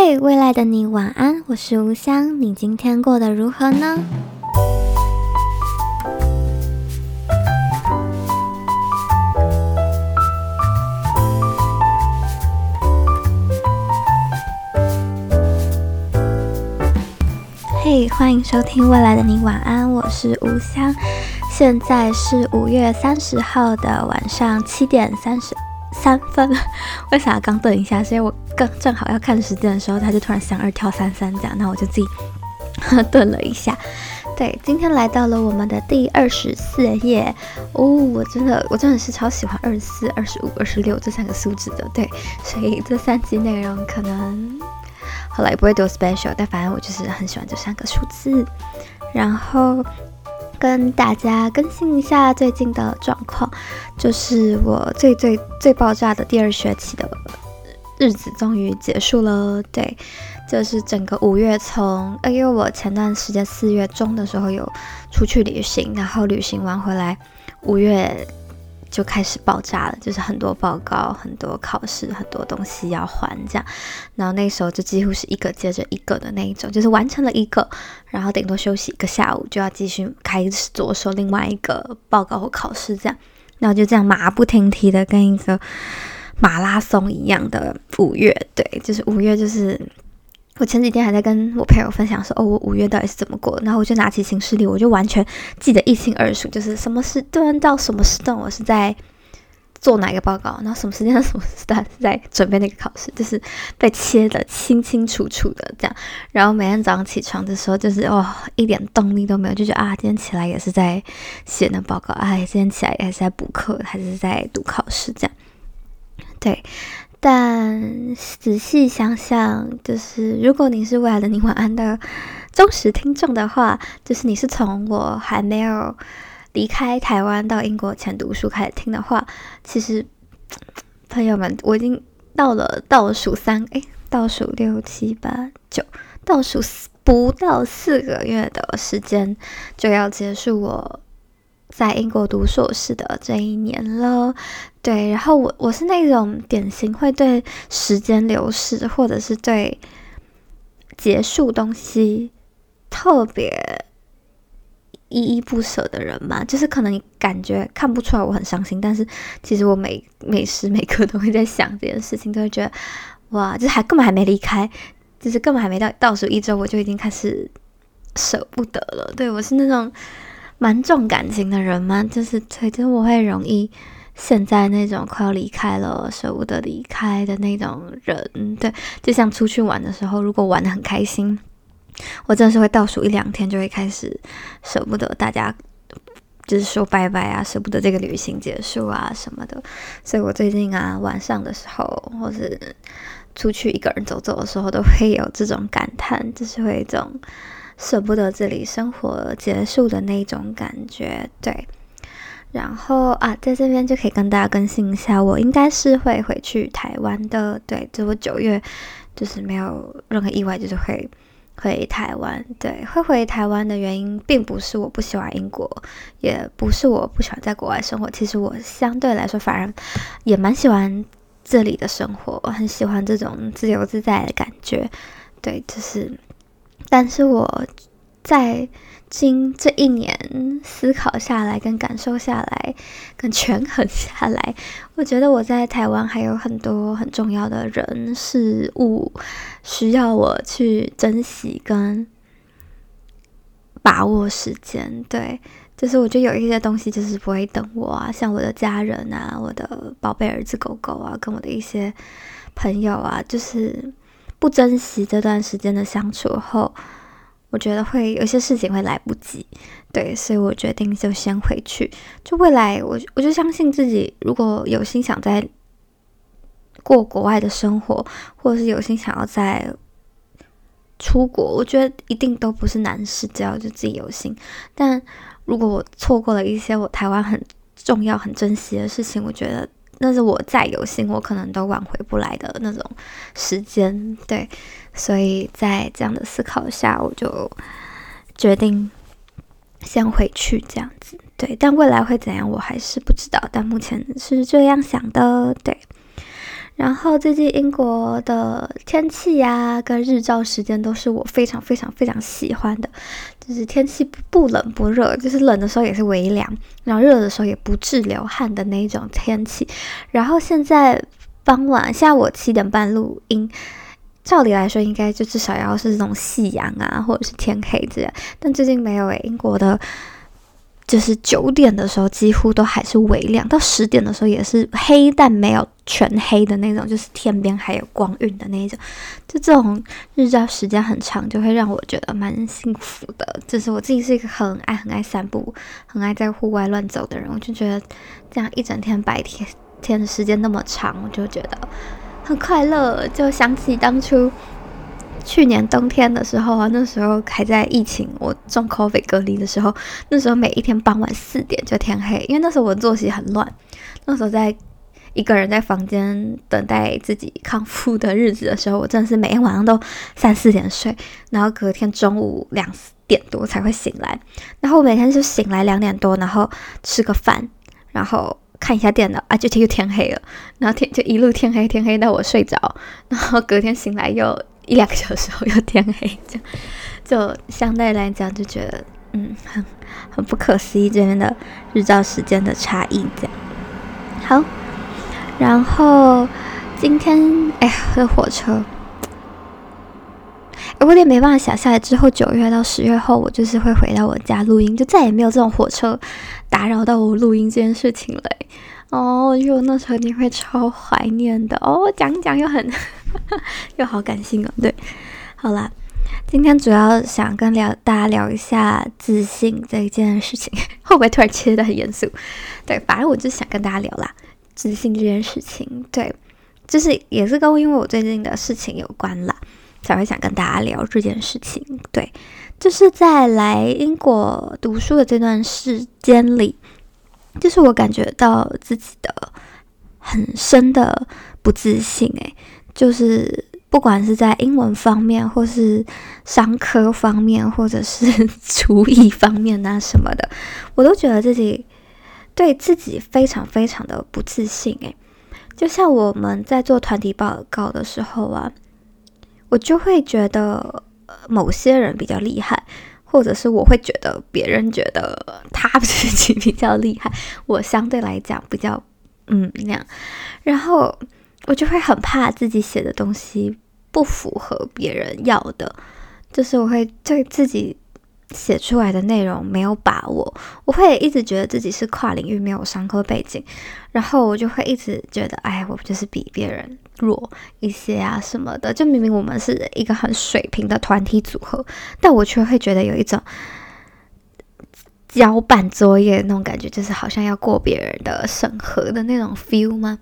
嘿未来的你晚安，我是吴香，你今天过得如何呢？嘿欢迎收听未来的你晚安，我是吴香，现在是五月三十号的晚上七点三十三分。为啥刚顿一下？是因为我。刚正好要看时间的时候，他就突然想二跳三三这样，那我就自己顿了一下。对，今天来到了我们的第二十四页哦，我真的我真的是超喜欢二十四、二十五、二十六这三个数字的。对，所以这三集内容可能后来也不会多 special，但反正我就是很喜欢这三个数字。然后跟大家更新一下最近的状况，就是我最最最爆炸的第二学期的。日子终于结束了，对，就是整个五月从，因为我前段时间四月中的时候有出去旅行，然后旅行完回来，五月就开始爆炸了，就是很多报告、很多考试、很多东西要还这样，然后那时候就几乎是一个接着一个的那一种，就是完成了一个，然后顶多休息一个下午就要继续开始着手另外一个报告或考试这样，然后就这样马不停蹄的跟一个。马拉松一样的五月，对，就是五月，就是我前几天还在跟我朋友分享说，哦，我五月到底是怎么过，然后我就拿起行事历，我就完全记得一清二楚，就是什么时段到什么时段我是在做哪个报告，然后什么时间到什么时段是在准备那个考试，就是被切的清清楚楚的这样，然后每天早上起床的时候，就是哦，一点动力都没有，就觉得啊，今天起来也是在写那报告，哎，今天起来也是在补课，还是在读考试这样。对，但仔细想想，就是如果你是未来的你晚安的忠实听众的话，就是你是从我还没有离开台湾到英国前读书开始听的话，其实朋友们，我已经到了倒数三，诶，倒数六七八九，倒数不到四个月的时间就要结束我。在英国读硕士的这一年了，对，然后我我是那种典型会对时间流逝或者是对结束东西特别依依不舍的人嘛，就是可能你感觉看不出来我很伤心，但是其实我每每时每刻都会在想这件事情，都会觉得哇，就是还根本还没离开，就是根本还没到倒数一周，我就已经开始舍不得了。对，我是那种。蛮重感情的人嘛，就是对，就是我会容易现在那种快要离开了，舍不得离开的那种人。对，就像出去玩的时候，如果玩的很开心，我真的是会倒数一两天就会开始舍不得大家，就是说拜拜啊，舍不得这个旅行结束啊什么的。所以我最近啊，晚上的时候或是出去一个人走走的时候，都会有这种感叹，就是会一种。舍不得这里生活结束的那种感觉，对。然后啊，在这边就可以跟大家更新一下，我应该是会回去台湾的，对，就我九月就是没有任何意外，就是会回台湾。对，会回台湾的原因，并不是我不喜欢英国，也不是我不喜欢在国外生活。其实我相对来说，反而也蛮喜欢这里的生活，我很喜欢这种自由自在的感觉。对，就是。但是我在经这一年思考下来，跟感受下来，跟权衡下来，我觉得我在台湾还有很多很重要的人事物需要我去珍惜跟把握时间。对，就是我觉得有一些东西就是不会等我啊，像我的家人啊，我的宝贝儿子狗狗啊，跟我的一些朋友啊，就是。不珍惜这段时间的相处后，我觉得会有些事情会来不及，对，所以我决定就先回去。就未来，我我就相信自己，如果有心想在过国外的生活，或者是有心想要在出国，我觉得一定都不是难事，只要就自己有心。但如果我错过了一些我台湾很重要、很珍惜的事情，我觉得。那是我再有心，我可能都挽回不来的那种时间，对，所以在这样的思考下，我就决定先回去这样子，对，但未来会怎样，我还是不知道，但目前是这样想的，对。然后最近英国的天气呀，跟日照时间都是我非常非常非常喜欢的，就是天气不冷不热，就是冷的时候也是微凉，然后热的时候也不致流汗的那种天气。然后现在傍晚，现在我七点半录音，照理来说应该就至少要是这种夕阳啊，或者是天黑这样，但最近没有诶，英国的。就是九点的时候，几乎都还是微亮；到十点的时候也是黑，但没有全黑的那种，就是天边还有光晕的那种。就这种日照时间很长，就会让我觉得蛮幸福的。就是我自己是一个很爱、很爱散步、很爱在户外乱走的人，我就觉得这样一整天白天天的时间那么长，我就觉得很快乐。就想起当初。去年冬天的时候啊，那时候还在疫情，我中 COVID 隔离的时候，那时候每一天傍晚四点就天黑，因为那时候我作息很乱，那时候在一个人在房间等待自己康复的日子的时候，我真的是每天晚上都三四点睡，然后隔天中午两点多才会醒来，然后我每天就醒来两点多，然后吃个饭，然后看一下电脑啊，就天又天黑了，然后天就一路天黑天黑到我睡着，然后隔天醒来又。一两个小时后又天黑，这 样就相对来讲就觉得，嗯，很很不可思议这边的日照时间的差异，这样。好，然后今天，哎呀，这火车，我有点没办法想象，之后九月到十月后，我就是会回到我家录音，就再也没有这种火车打扰到我录音这件事情了。哦，我觉得那时候你会超怀念的哦，讲讲又很。又好感性哦，对，好啦，今天主要想跟聊大家聊一下自信这件事情，会不会突然切得很严肃？对，反正我就想跟大家聊啦，自信这件事情，对，就是也是跟因为我最近的事情有关啦，才会想跟大家聊这件事情。对，就是在来英国读书的这段时间里，就是我感觉到自己的很深的不自信，诶。就是不管是在英文方面，或是商科方面，或者是 厨艺方面啊什么的，我都觉得自己对自己非常非常的不自信。诶，就像我们在做团体报告的时候啊，我就会觉得某些人比较厉害，或者是我会觉得别人觉得他自己比较厉害，我相对来讲比较嗯那样，然后。我就会很怕自己写的东西不符合别人要的，就是我会对自己写出来的内容没有把握，我会一直觉得自己是跨领域没有商科背景，然后我就会一直觉得，哎，我就是比别人弱一些啊什么的。就明明我们是一个很水平的团体组合，但我却会觉得有一种交办作业那种感觉，就是好像要过别人的审核的那种 feel 吗？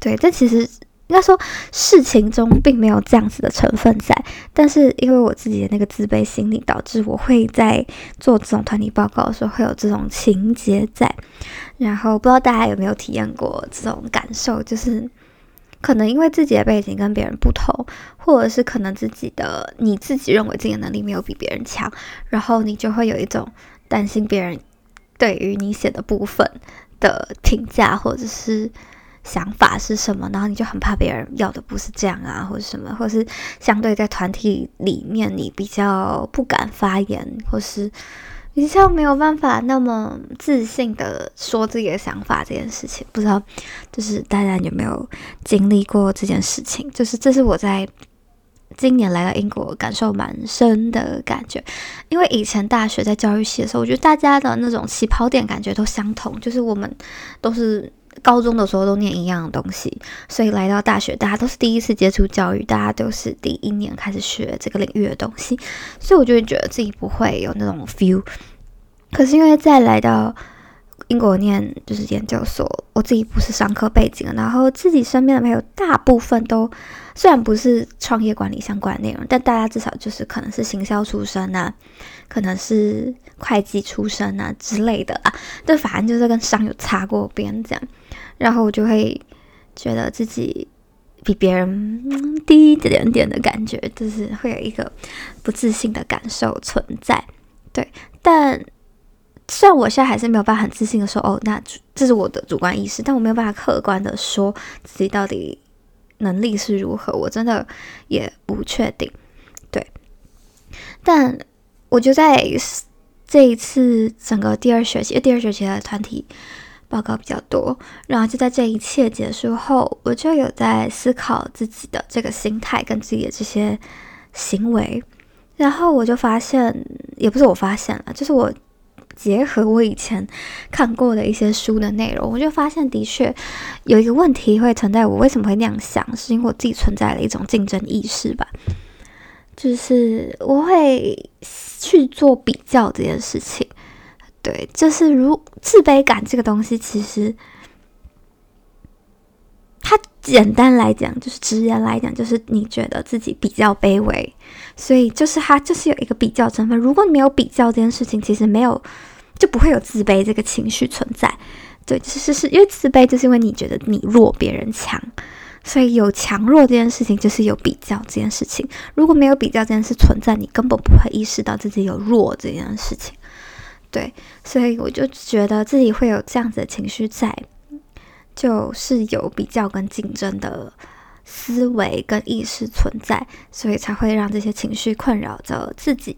对，这其实应该说事情中并没有这样子的成分在，但是因为我自己的那个自卑心理，导致我会在做这种团体报告的时候会有这种情节在。然后不知道大家有没有体验过这种感受，就是可能因为自己的背景跟别人不同，或者是可能自己的你自己认为自己的能力没有比别人强，然后你就会有一种担心别人对于你写的部分的评价，或者是。想法是什么？然后你就很怕别人要的不是这样啊，或者什么，或是相对在团体里面你比较不敢发言，或是比较没有办法那么自信的说自己的想法这件事情，不知道就是大家有没有经历过这件事情？就是这是我在今年来到英国感受蛮深的感觉，因为以前大学在教育系的时候，我觉得大家的那种起跑点感觉都相同，就是我们都是。高中的时候都念一样的东西，所以来到大学，大家都是第一次接触教育，大家都是第一年开始学这个领域的东西，所以我就会觉得自己不会有那种 feel。可是因为再来到英国念就是研究所，我自己不是商科背景，然后自己身边的朋友大部分都虽然不是创业管理相关内容，但大家至少就是可能是行销出身啊，可能是会计出身啊之类的啊，就反正就是跟商有擦过边这样。然后我就会觉得自己比别人低一点点的感觉，就是会有一个不自信的感受存在。对，但虽然我现在还是没有办法很自信的说，哦，那这是我的主观意识，但我没有办法客观的说自己到底能力是如何，我真的也不确定。对，但我就在这一次整个第二学期，第二学期的团体报告比较多，然后就在这一切结束后，我就有在思考自己的这个心态跟自己的这些行为，然后我就发现，也不是我发现了，就是我。结合我以前看过的一些书的内容，我就发现的确有一个问题会存在。我为什么会那样想？是因为我自己存在了一种竞争意识吧。就是我会去做比较这件事情。对，就是如自卑感这个东西，其实它简单来讲，就是直言来讲，就是你觉得自己比较卑微，所以就是它就是有一个比较成分。如果你没有比较这件事情，其实没有。就不会有自卑这个情绪存在，对，其实是因为自卑，就是因为你觉得你弱，别人强，所以有强弱这件事情就是有比较这件事情。如果没有比较这件事存在，你根本不会意识到自己有弱这件事情，对，所以我就觉得自己会有这样子的情绪在，就是有比较跟竞争的思维跟意识存在，所以才会让这些情绪困扰着自己。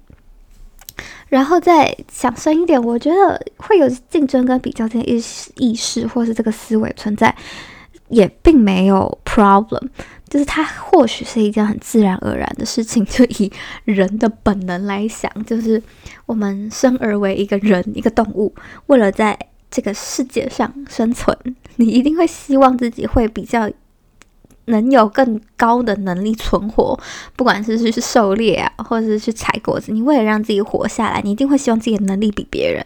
然后再想深一点，我觉得会有竞争跟比较这些意识意识，或是这个思维存在，也并没有 problem，就是它或许是一件很自然而然的事情。就以人的本能来想，就是我们生而为一个人，一个动物，为了在这个世界上生存，你一定会希望自己会比较。能有更高的能力存活，不管是去狩猎啊，或者是去采果子，你为了让自己活下来，你一定会希望自己的能力比别人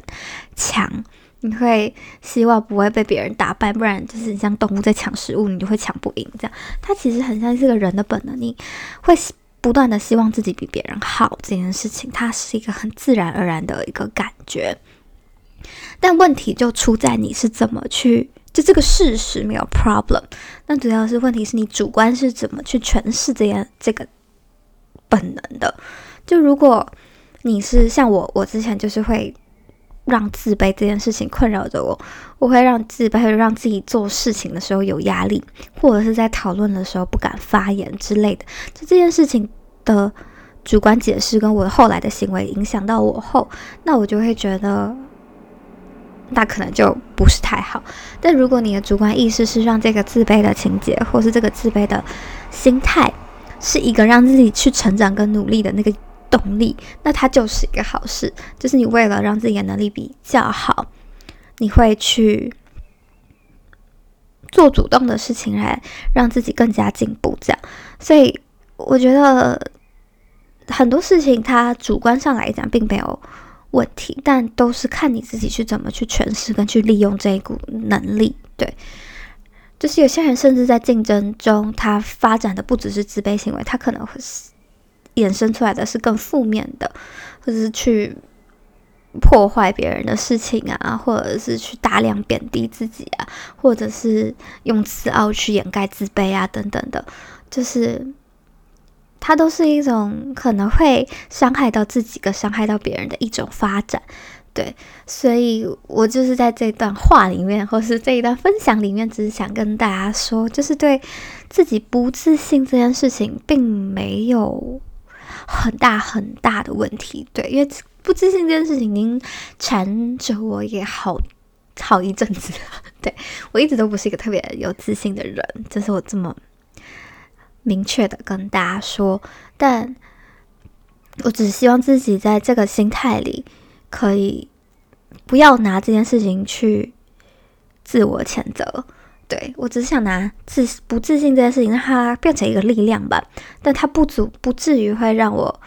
强。你会希望不会被别人打败，不然就是你像动物在抢食物，你就会抢不赢。这样，它其实很像是个人的本能，你会不断的希望自己比别人好。这件事情，它是一个很自然而然的一个感觉。但问题就出在你是怎么去。就这个事实没有 problem，那主要是问题是你主观是怎么去诠释这样这个本能的。就如果你是像我，我之前就是会让自卑这件事情困扰着我，我会让自卑，会让自己做事情的时候有压力，或者是在讨论的时候不敢发言之类的。就这件事情的主观解释跟我后来的行为影响到我后，那我就会觉得。那可能就不是太好。但如果你的主观意识是让这个自卑的情节，或是这个自卑的心态，是一个让自己去成长跟努力的那个动力，那它就是一个好事。就是你为了让自己的能力比较好，你会去做主动的事情来让自己更加进步。这样，所以我觉得很多事情它主观上来讲并没有。问题，但都是看你自己去怎么去诠释跟去利用这一股能力。对，就是有些人甚至在竞争中，他发展的不只是自卑行为，他可能会是衍生出来的是更负面的，或者是去破坏别人的事情啊，或者是去大量贬低自己啊，或者是用自傲去掩盖自卑啊，等等的，就是。它都是一种可能会伤害到自己跟伤害到别人的一种发展，对，所以我就是在这段话里面，或是这一段分享里面，只是想跟大家说，就是对自己不自信这件事情，并没有很大很大的问题，对，因为不自信这件事情已经缠着我也好好一阵子了，对，我一直都不是一个特别有自信的人，就是我这么。明确的跟大家说，但我只希望自己在这个心态里，可以不要拿这件事情去自我谴责。对，我只是想拿自不自信这件事情，让它变成一个力量吧。但它不足，不至于会让我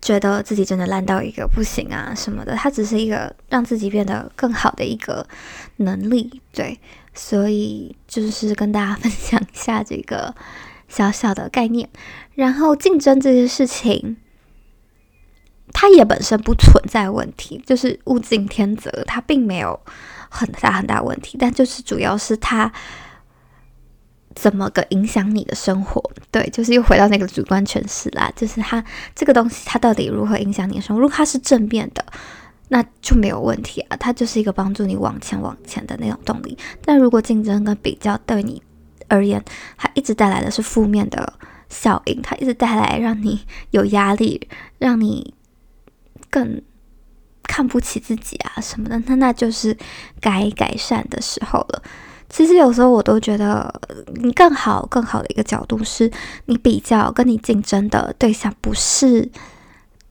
觉得自己真的烂到一个不行啊什么的。它只是一个让自己变得更好的一个能力。对，所以就是跟大家分享一下这个。小小的概念，然后竞争这件事情，它也本身不存在问题，就是物竞天择，它并没有很大很大问题，但就是主要是它怎么个影响你的生活，对，就是又回到那个主观诠释啦，就是它这个东西它到底如何影响你的生活？如果它是正面的，那就没有问题啊，它就是一个帮助你往前往前的那种动力。但如果竞争跟比较对你，而言，它一直带来的是负面的效应，它一直带来让你有压力，让你更看不起自己啊什么的，那那就是该改善的时候了。其实有时候我都觉得，你更好、更好的一个角度是，你比较跟你竞争的对象不是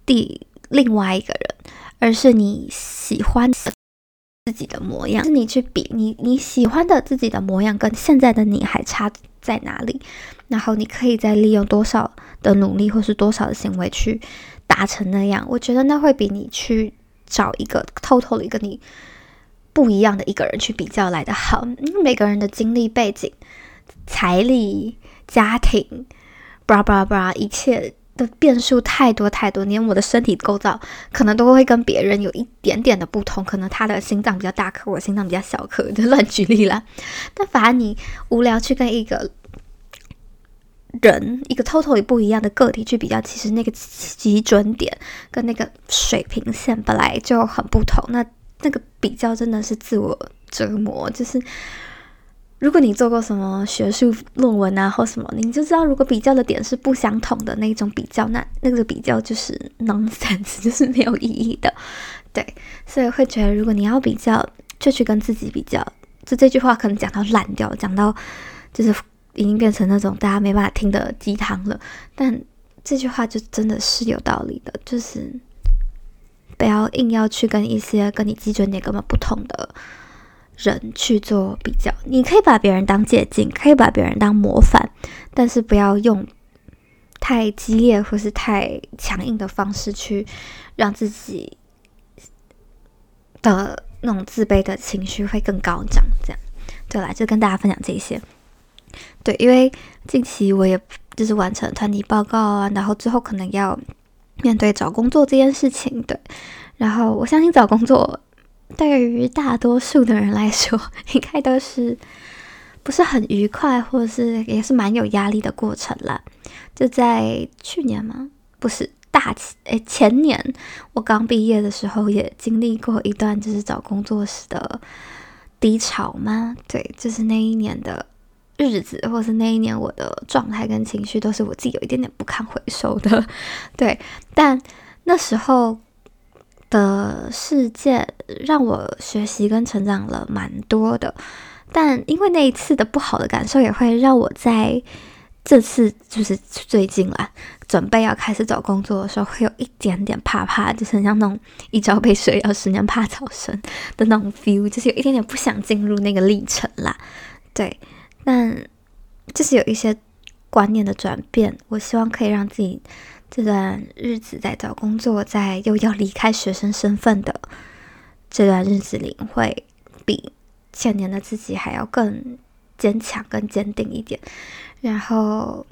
第另外一个人，而是你喜欢自己的模样。是你去比你你喜欢的自己的模样跟现在的你还差在哪里，然后你可以再利用多少的努力或是多少的行为去达成那样。我觉得那会比你去找一个偷偷的一个你。不一样的一个人去比较来的好，因为每个人的经历背景、财力、家庭，巴拉巴拉，一切的变数太多太多，连我的身体构造可能都会跟别人有一点点的不同。可能他的心脏比较大颗，我心脏比较小颗，就乱举例啦。但反而你无聊去跟一个人，一个 totally 不一样的个体去比较，其实那个基准点跟那个水平线本来就很不同。那那个比较真的是自我折磨，就是如果你做过什么学术论文啊或什么，你就知道，如果比较的点是不相同的那种比较，那那个比较就是 nonsense，就是没有意义的。对，所以会觉得，如果你要比较，就去跟自己比较。就这句话可能讲到烂掉，讲到就是已经变成那种大家没办法听的鸡汤了。但这句话就真的是有道理的，就是。不要硬要去跟一些跟你基准点根本不同的人去做比较。你可以把别人当借镜，可以把别人当模范，但是不要用太激烈或是太强硬的方式去让自己的那种自卑的情绪会更高涨。这样，对啦，就跟大家分享这些。对，因为近期我也就是完成团体报告啊，然后之后可能要。面对找工作这件事情，对，然后我相信找工作对于大多数的人来说，应该都是不是很愉快，或者是也是蛮有压力的过程啦。就在去年吗？不是大前诶，前年我刚毕业的时候，也经历过一段就是找工作时的低潮吗？对，就是那一年的。日子，或是那一年，我的状态跟情绪都是我自己有一点点不堪回首的，对。但那时候的世界让我学习跟成长了蛮多的，但因为那一次的不好的感受，也会让我在这次就是最近啦，准备要开始找工作的时候，会有一点点怕怕，就是很像那种一朝被蛇咬，十年怕草绳的那种 feel，就是有一点点不想进入那个历程啦，对。但就是有一些观念的转变，我希望可以让自己这段日子在找工作，在又要离开学生身份的这段日子里，会比前年的自己还要更坚强、更坚定一点。然后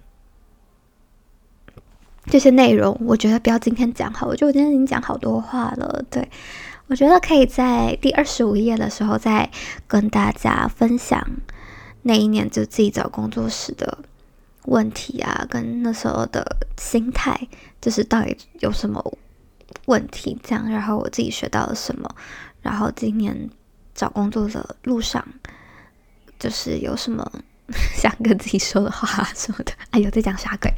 这些内容，我觉得不要今天讲好，我觉得我今天已经讲好多话了。对，我觉得可以在第二十五页的时候再跟大家分享。那一年就自己找工作时的问题啊，跟那时候的心态，就是到底有什么问题这样，然后我自己学到了什么，然后今年找工作的路上，就是有什么。想跟自己说的话什么的，哎呦，在讲啥鬼？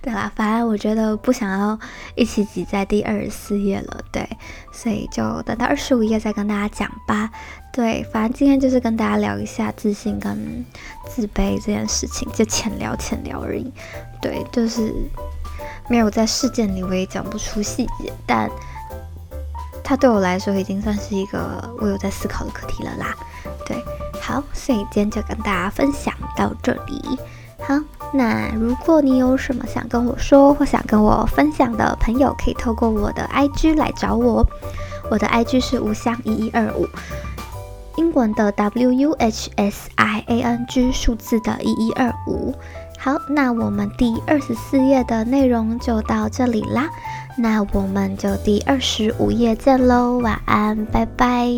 对啦，反正我觉得不想要一起挤在第二十四页了，对，所以就等到二十五页再跟大家讲吧。对，反正今天就是跟大家聊一下自信跟自卑这件事情，就浅聊浅聊而已。对，就是没有在事件里，我也讲不出细节，但它对我来说已经算是一个我有在思考的课题了啦。好，所以今天就跟大家分享到这里。好，那如果你有什么想跟我说或想跟我分享的朋友，可以透过我的 IG 来找我。我的 IG 是无香一一二五，英文的 W U H S I A N G，数字的一一二五。好，那我们第二十四页的内容就到这里啦。那我们就第二十五页见喽，晚安，拜拜。